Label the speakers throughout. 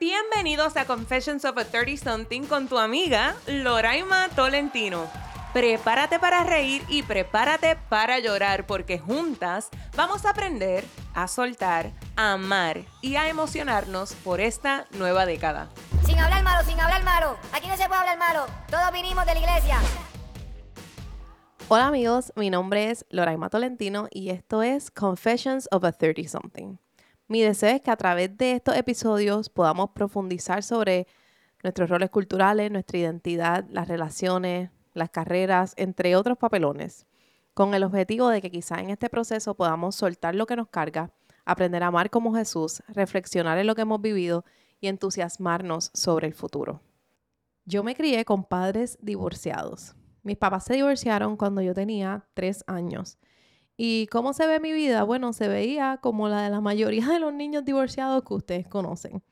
Speaker 1: Bienvenidos a Confessions of a 30 Something con tu amiga Loraima Tolentino. Prepárate para reír y prepárate para llorar porque juntas vamos a aprender a soltar, a amar y a emocionarnos por esta nueva década.
Speaker 2: Sin hablar malo, sin hablar malo. Aquí no se puede hablar malo. Todos vinimos de la iglesia.
Speaker 3: Hola amigos, mi nombre es Loraima Tolentino y esto es Confessions of a 30 Something. Mi deseo es que a través de estos episodios podamos profundizar sobre nuestros roles culturales, nuestra identidad, las relaciones, las carreras, entre otros papelones, con el objetivo de que quizá en este proceso podamos soltar lo que nos carga, aprender a amar como Jesús, reflexionar en lo que hemos vivido y entusiasmarnos sobre el futuro. Yo me crié con padres divorciados. Mis papás se divorciaron cuando yo tenía tres años ¿Y cómo se ve mi vida? Bueno, se veía como la de la mayoría de los niños divorciados que ustedes conocen.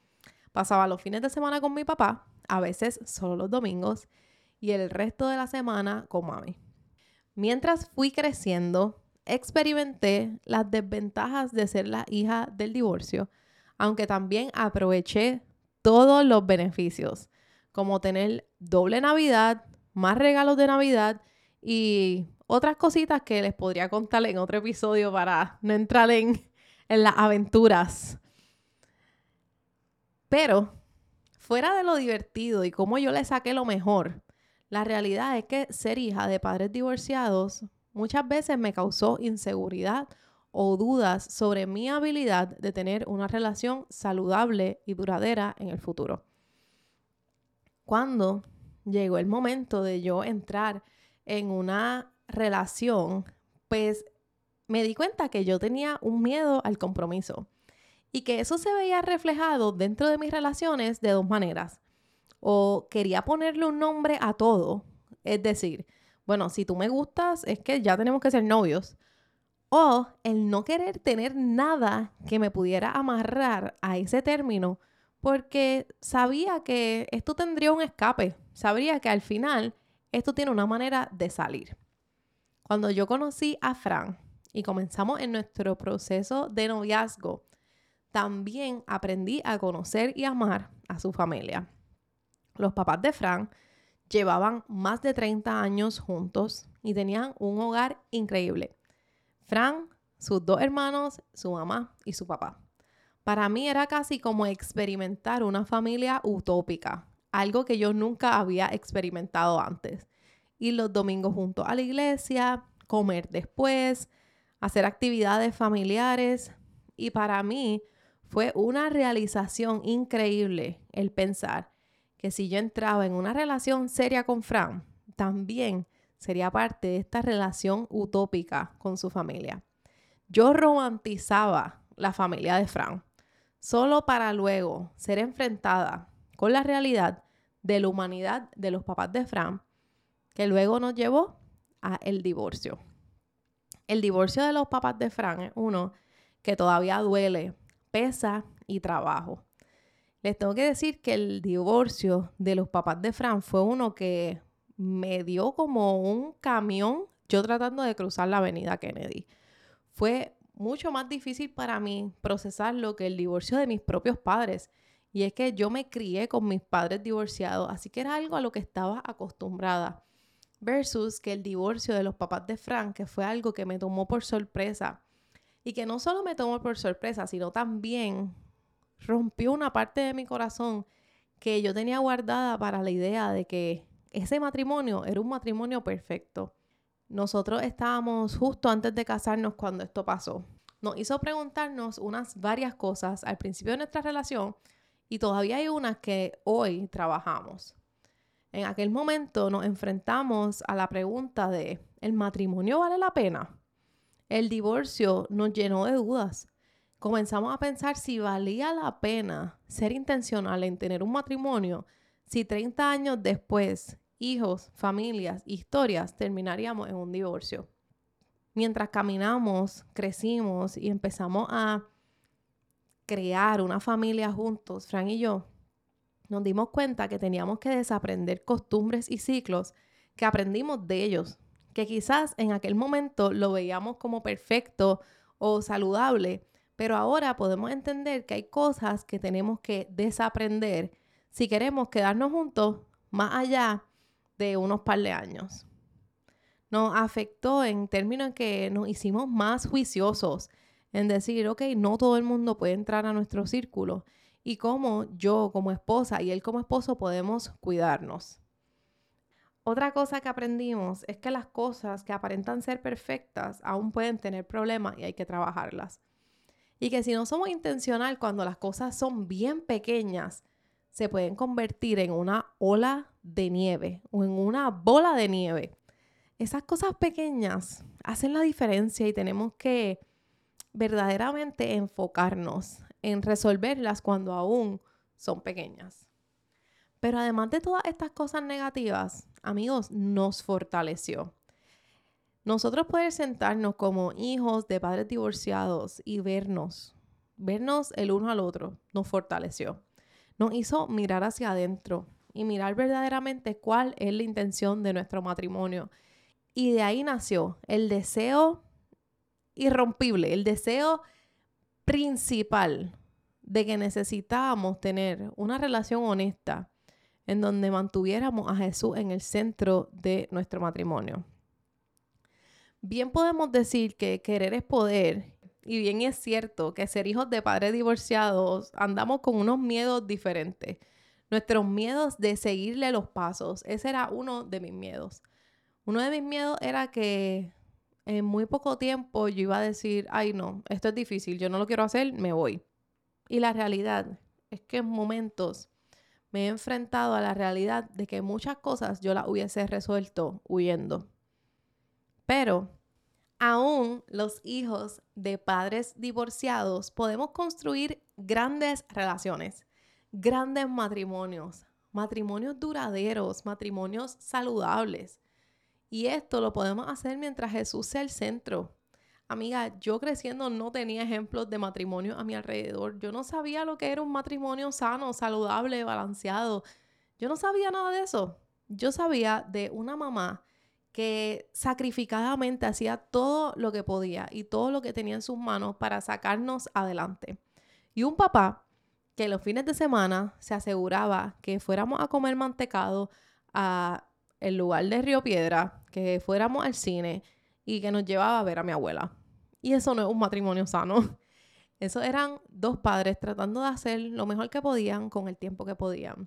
Speaker 3: Pasaba los fines de semana con mi papá, a veces solo los domingos, y el resto de la semana con mami. Mientras fui creciendo, experimenté las desventajas de ser la hija del divorcio, aunque también aproveché todos los beneficios, como tener doble Navidad, más regalos de Navidad y otras cositas que les podría contar en otro episodio para no entrar en, en las aventuras. Pero, fuera de lo divertido y cómo yo le saqué lo mejor, la realidad es que ser hija de padres divorciados muchas veces me causó inseguridad o dudas sobre mi habilidad de tener una relación saludable y duradera en el futuro. Cuando llegó el momento de yo entrar en una relación, pues me di cuenta que yo tenía un miedo al compromiso y que eso se veía reflejado dentro de mis relaciones de dos maneras. O quería ponerle un nombre a todo, es decir, bueno, si tú me gustas, es que ya tenemos que ser novios. O el no querer tener nada que me pudiera amarrar a ese término, porque sabía que esto tendría un escape, sabría que al final esto tiene una manera de salir. Cuando yo conocí a Fran y comenzamos en nuestro proceso de noviazgo, también aprendí a conocer y amar a su familia. Los papás de Fran llevaban más de 30 años juntos y tenían un hogar increíble. Fran, sus dos hermanos, su mamá y su papá. Para mí era casi como experimentar una familia utópica, algo que yo nunca había experimentado antes ir los domingos juntos a la iglesia, comer después, hacer actividades familiares. Y para mí fue una realización increíble el pensar que si yo entraba en una relación seria con Fran, también sería parte de esta relación utópica con su familia. Yo romantizaba la familia de Fran, solo para luego ser enfrentada con la realidad de la humanidad de los papás de Fran que luego nos llevó a el divorcio. El divorcio de los papás de Fran es uno que todavía duele, pesa y trabajo. Les tengo que decir que el divorcio de los papás de Fran fue uno que me dio como un camión yo tratando de cruzar la avenida Kennedy. Fue mucho más difícil para mí procesarlo que el divorcio de mis propios padres. Y es que yo me crié con mis padres divorciados, así que era algo a lo que estaba acostumbrada versus que el divorcio de los papás de Frank, que fue algo que me tomó por sorpresa y que no solo me tomó por sorpresa, sino también rompió una parte de mi corazón que yo tenía guardada para la idea de que ese matrimonio era un matrimonio perfecto. Nosotros estábamos justo antes de casarnos cuando esto pasó. Nos hizo preguntarnos unas varias cosas al principio de nuestra relación y todavía hay unas que hoy trabajamos. En aquel momento nos enfrentamos a la pregunta de, ¿el matrimonio vale la pena? El divorcio nos llenó de dudas. Comenzamos a pensar si valía la pena ser intencional en tener un matrimonio si 30 años después, hijos, familias, historias, terminaríamos en un divorcio. Mientras caminamos, crecimos y empezamos a crear una familia juntos, Fran y yo, nos dimos cuenta que teníamos que desaprender costumbres y ciclos que aprendimos de ellos, que quizás en aquel momento lo veíamos como perfecto o saludable, Pero ahora podemos entender que hay cosas que tenemos que desaprender si queremos quedarnos juntos más allá de unos par de años. Nos afectó en términos en que nos hicimos más juiciosos en decir, ok, no todo el mundo puede entrar a nuestro círculo y cómo yo como esposa y él como esposo podemos cuidarnos. Otra cosa que aprendimos es que las cosas que aparentan ser perfectas aún pueden tener problemas y hay que trabajarlas. Y que si no somos intencional cuando las cosas son bien pequeñas, se pueden convertir en una ola de nieve o en una bola de nieve. Esas cosas pequeñas hacen la diferencia y tenemos que verdaderamente enfocarnos en resolverlas cuando aún son pequeñas. Pero además de todas estas cosas negativas, amigos, nos fortaleció. Nosotros poder sentarnos como hijos de padres divorciados y vernos, vernos el uno al otro, nos fortaleció. Nos hizo mirar hacia adentro y mirar verdaderamente cuál es la intención de nuestro matrimonio. Y de ahí nació el deseo irrompible, el deseo principal de que necesitábamos tener una relación honesta en donde mantuviéramos a Jesús en el centro de nuestro matrimonio. Bien podemos decir que querer es poder y bien es cierto que ser hijos de padres divorciados andamos con unos miedos diferentes. Nuestros miedos de seguirle los pasos, ese era uno de mis miedos. Uno de mis miedos era que en muy poco tiempo yo iba a decir, ay no, esto es difícil, yo no lo quiero hacer, me voy. Y la realidad es que en momentos me he enfrentado a la realidad de que muchas cosas yo las hubiese resuelto huyendo. Pero aún los hijos de padres divorciados podemos construir grandes relaciones, grandes matrimonios, matrimonios duraderos, matrimonios saludables. Y esto lo podemos hacer mientras Jesús sea el centro. Amiga, yo creciendo no tenía ejemplos de matrimonio a mi alrededor. Yo no sabía lo que era un matrimonio sano, saludable, balanceado. Yo no sabía nada de eso. Yo sabía de una mamá que sacrificadamente hacía todo lo que podía y todo lo que tenía en sus manos para sacarnos adelante. Y un papá que los fines de semana se aseguraba que fuéramos a comer mantecado a el lugar de Río Piedra, que fuéramos al cine y que nos llevaba a ver a mi abuela. Y eso no es un matrimonio sano. Eso eran dos padres tratando de hacer lo mejor que podían con el tiempo que podían.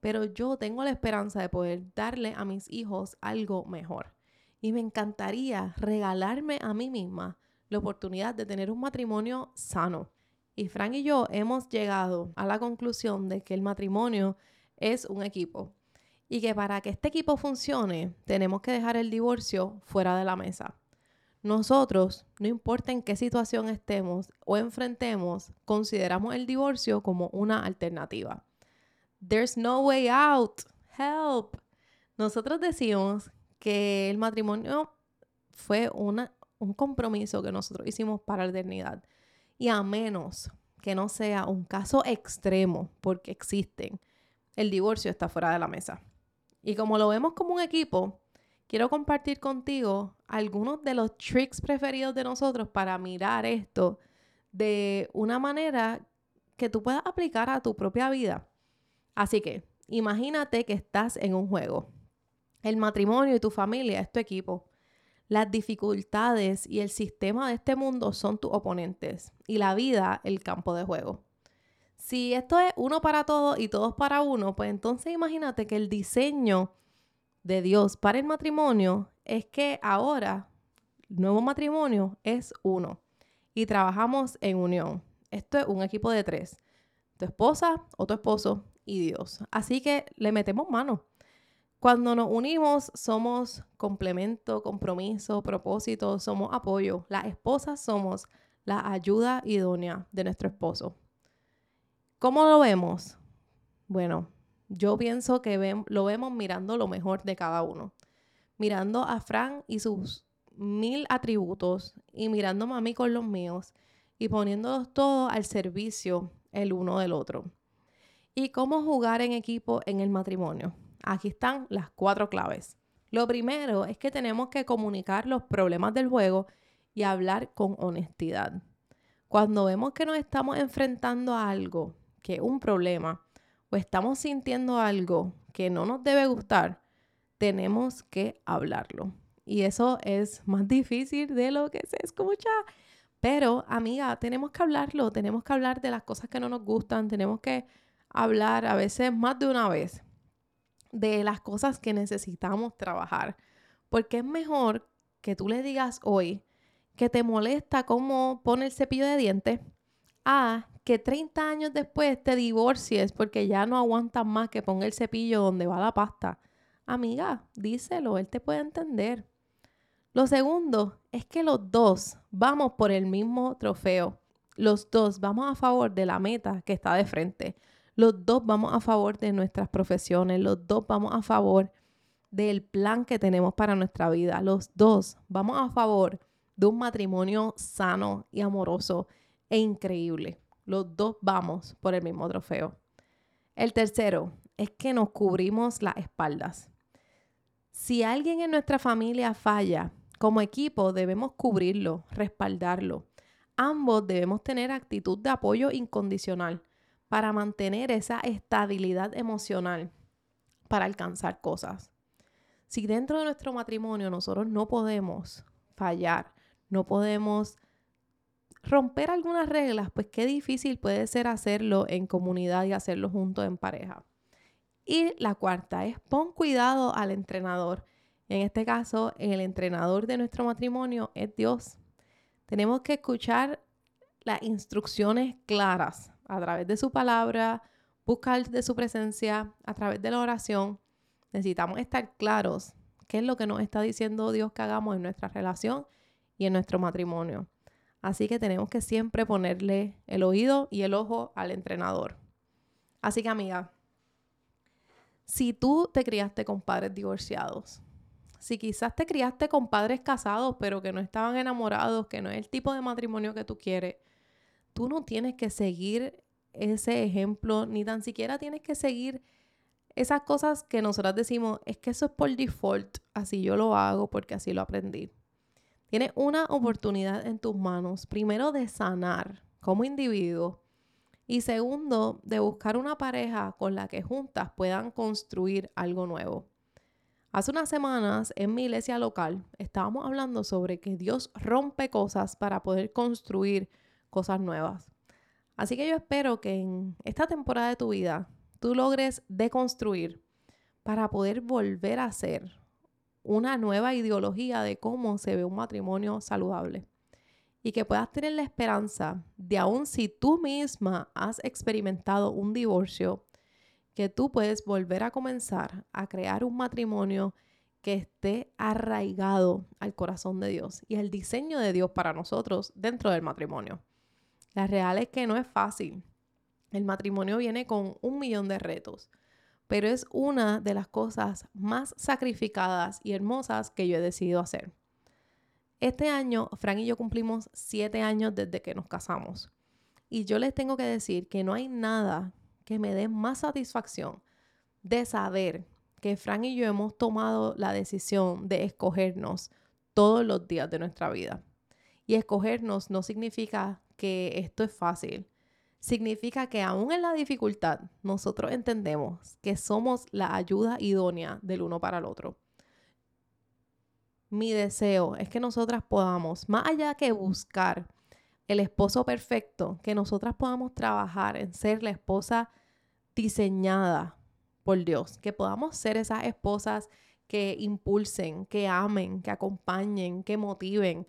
Speaker 3: Pero yo tengo la esperanza de poder darle a mis hijos algo mejor. Y me encantaría regalarme a mí misma la oportunidad de tener un matrimonio sano. Y Frank y yo hemos llegado a la conclusión de que el matrimonio es un equipo y que para que este equipo funcione tenemos que dejar el divorcio fuera de la mesa. Nosotros, no importa en qué situación estemos o enfrentemos, consideramos el divorcio como una alternativa. There's no way out. Help. Nosotros decimos que el matrimonio fue una, un compromiso que nosotros hicimos para la eternidad. Y a menos que no sea un caso extremo, porque existen, el divorcio está fuera de la mesa. Y como lo vemos como un equipo, quiero compartir contigo algunos de los tricks preferidos de nosotros para mirar esto de una manera que tú puedas aplicar a tu propia vida. Así que imagínate que estás en un juego. El matrimonio y tu familia es tu equipo. Las dificultades y el sistema de este mundo son tus oponentes y la vida el campo de juego. Si esto es uno para todos y todos para uno, pues entonces imagínate que el diseño de Dios para el matrimonio es que ahora el nuevo matrimonio es uno y trabajamos en unión. Esto es un equipo de tres. Tu esposa o tu esposo y Dios. Así que le metemos mano. Cuando nos unimos somos complemento, compromiso, propósito, somos apoyo. Las esposas somos la ayuda idónea de nuestro esposo. ¿Cómo lo vemos? Bueno, yo pienso que lo vemos mirando lo mejor de cada uno. Mirando a Fran y sus mil atributos y mirando a mí con los míos y poniéndolos todos al servicio el uno del otro. ¿Y cómo jugar en equipo en el matrimonio? Aquí están las cuatro claves. Lo primero es que tenemos que comunicar los problemas del juego y hablar con honestidad. Cuando vemos que nos estamos enfrentando a algo, que un problema, o estamos sintiendo algo que no nos debe gustar, tenemos que hablarlo. Y eso es más difícil de lo que se escucha. Pero, amiga, tenemos que hablarlo, tenemos que hablar de las cosas que no nos gustan, tenemos que hablar a veces más de una vez de las cosas que necesitamos trabajar. Porque es mejor que tú le digas hoy que te molesta cómo pone el cepillo de dientes a que 30 años después te divorcies porque ya no aguantas más que ponga el cepillo donde va la pasta. Amiga, díselo, él te puede entender. Lo segundo es que los dos vamos por el mismo trofeo. Los dos vamos a favor de la meta que está de frente. Los dos vamos a favor de nuestras profesiones. Los dos vamos a favor del plan que tenemos para nuestra vida. Los dos vamos a favor de un matrimonio sano y amoroso e increíble. Los dos vamos por el mismo trofeo. El tercero es que nos cubrimos las espaldas. Si alguien en nuestra familia falla, como equipo debemos cubrirlo, respaldarlo. Ambos debemos tener actitud de apoyo incondicional para mantener esa estabilidad emocional para alcanzar cosas. Si dentro de nuestro matrimonio nosotros no podemos fallar, no podemos romper algunas reglas, pues qué difícil puede ser hacerlo en comunidad y hacerlo juntos en pareja. Y la cuarta es pon cuidado al entrenador. En este caso, el entrenador de nuestro matrimonio es Dios. Tenemos que escuchar las instrucciones claras a través de su palabra, buscar de su presencia, a través de la oración. Necesitamos estar claros qué es lo que nos está diciendo Dios que hagamos en nuestra relación y en nuestro matrimonio. Así que tenemos que siempre ponerle el oído y el ojo al entrenador. Así que amiga, si tú te criaste con padres divorciados, si quizás te criaste con padres casados, pero que no estaban enamorados, que no es el tipo de matrimonio que tú quieres, tú no tienes que seguir ese ejemplo, ni tan siquiera tienes que seguir esas cosas que nosotras decimos, es que eso es por default, así yo lo hago porque así lo aprendí. Tienes una oportunidad en tus manos, primero de sanar como individuo y segundo de buscar una pareja con la que juntas puedan construir algo nuevo. Hace unas semanas en mi iglesia local estábamos hablando sobre que Dios rompe cosas para poder construir cosas nuevas. Así que yo espero que en esta temporada de tu vida tú logres deconstruir para poder volver a ser una nueva ideología de cómo se ve un matrimonio saludable. Y que puedas tener la esperanza de aun si tú misma has experimentado un divorcio, que tú puedes volver a comenzar a crear un matrimonio que esté arraigado al corazón de Dios y al diseño de Dios para nosotros dentro del matrimonio. La real es que no es fácil. El matrimonio viene con un millón de retos, pero es una de las cosas más sacrificadas y hermosas que yo he decidido hacer. Este año, Frank y yo cumplimos siete años desde que nos casamos. Y yo les tengo que decir que no hay nada que me dé más satisfacción de saber que Frank y yo hemos tomado la decisión de escogernos todos los días de nuestra vida. Y escogernos no significa que esto es fácil. Significa que aún en la dificultad nosotros entendemos que somos la ayuda idónea del uno para el otro. Mi deseo es que nosotras podamos, más allá que buscar el esposo perfecto, que nosotras podamos trabajar en ser la esposa diseñada por Dios, que podamos ser esas esposas que impulsen, que amen, que acompañen, que motiven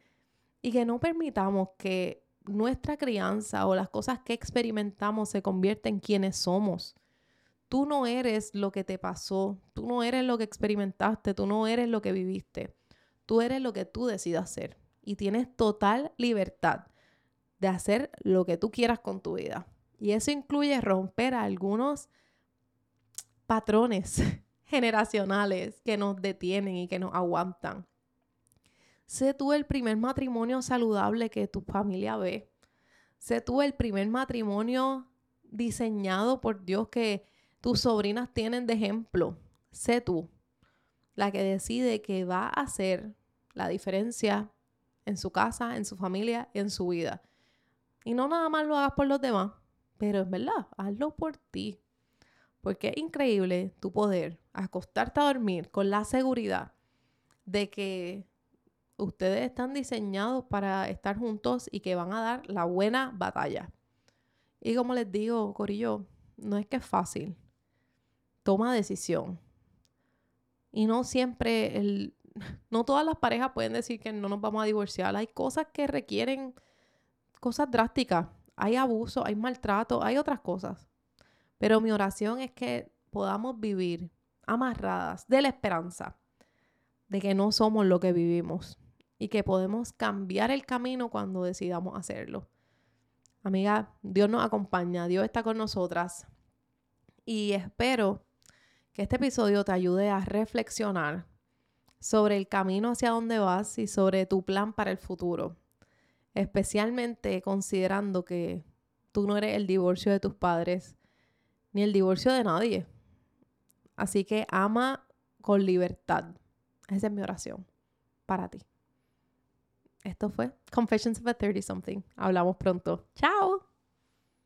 Speaker 3: y que no permitamos que nuestra crianza o las cosas que experimentamos se convierten en quienes somos. Tú no eres lo que te pasó, tú no eres lo que experimentaste, tú no eres lo que viviste. Tú eres lo que tú decidas ser y tienes total libertad de hacer lo que tú quieras con tu vida. Y eso incluye romper algunos patrones generacionales que nos detienen y que nos aguantan. Sé tú el primer matrimonio saludable que tu familia ve. Sé tú el primer matrimonio diseñado por Dios que tus sobrinas tienen de ejemplo. Sé tú la que decide que va a hacer la diferencia en su casa, en su familia en su vida. Y no nada más lo hagas por los demás, pero es verdad, hazlo por ti. Porque es increíble tu poder acostarte a dormir con la seguridad de que ustedes están diseñados para estar juntos y que van a dar la buena batalla. Y como les digo, Corillo, no es que es fácil. Toma decisión. Y no siempre el... No todas las parejas pueden decir que no nos vamos a divorciar. Hay cosas que requieren cosas drásticas. Hay abuso, hay maltrato, hay otras cosas. Pero mi oración es que podamos vivir amarradas de la esperanza de que no somos lo que vivimos y que podemos cambiar el camino cuando decidamos hacerlo. Amiga, Dios nos acompaña, Dios está con nosotras y espero que este episodio te ayude a reflexionar sobre el camino hacia donde vas y sobre tu plan para el futuro, especialmente considerando que tú no eres el divorcio de tus padres ni el divorcio de nadie. Así que ama con libertad. Esa es mi oración para ti. Esto fue Confessions of a 30 Something. Hablamos pronto. Chao.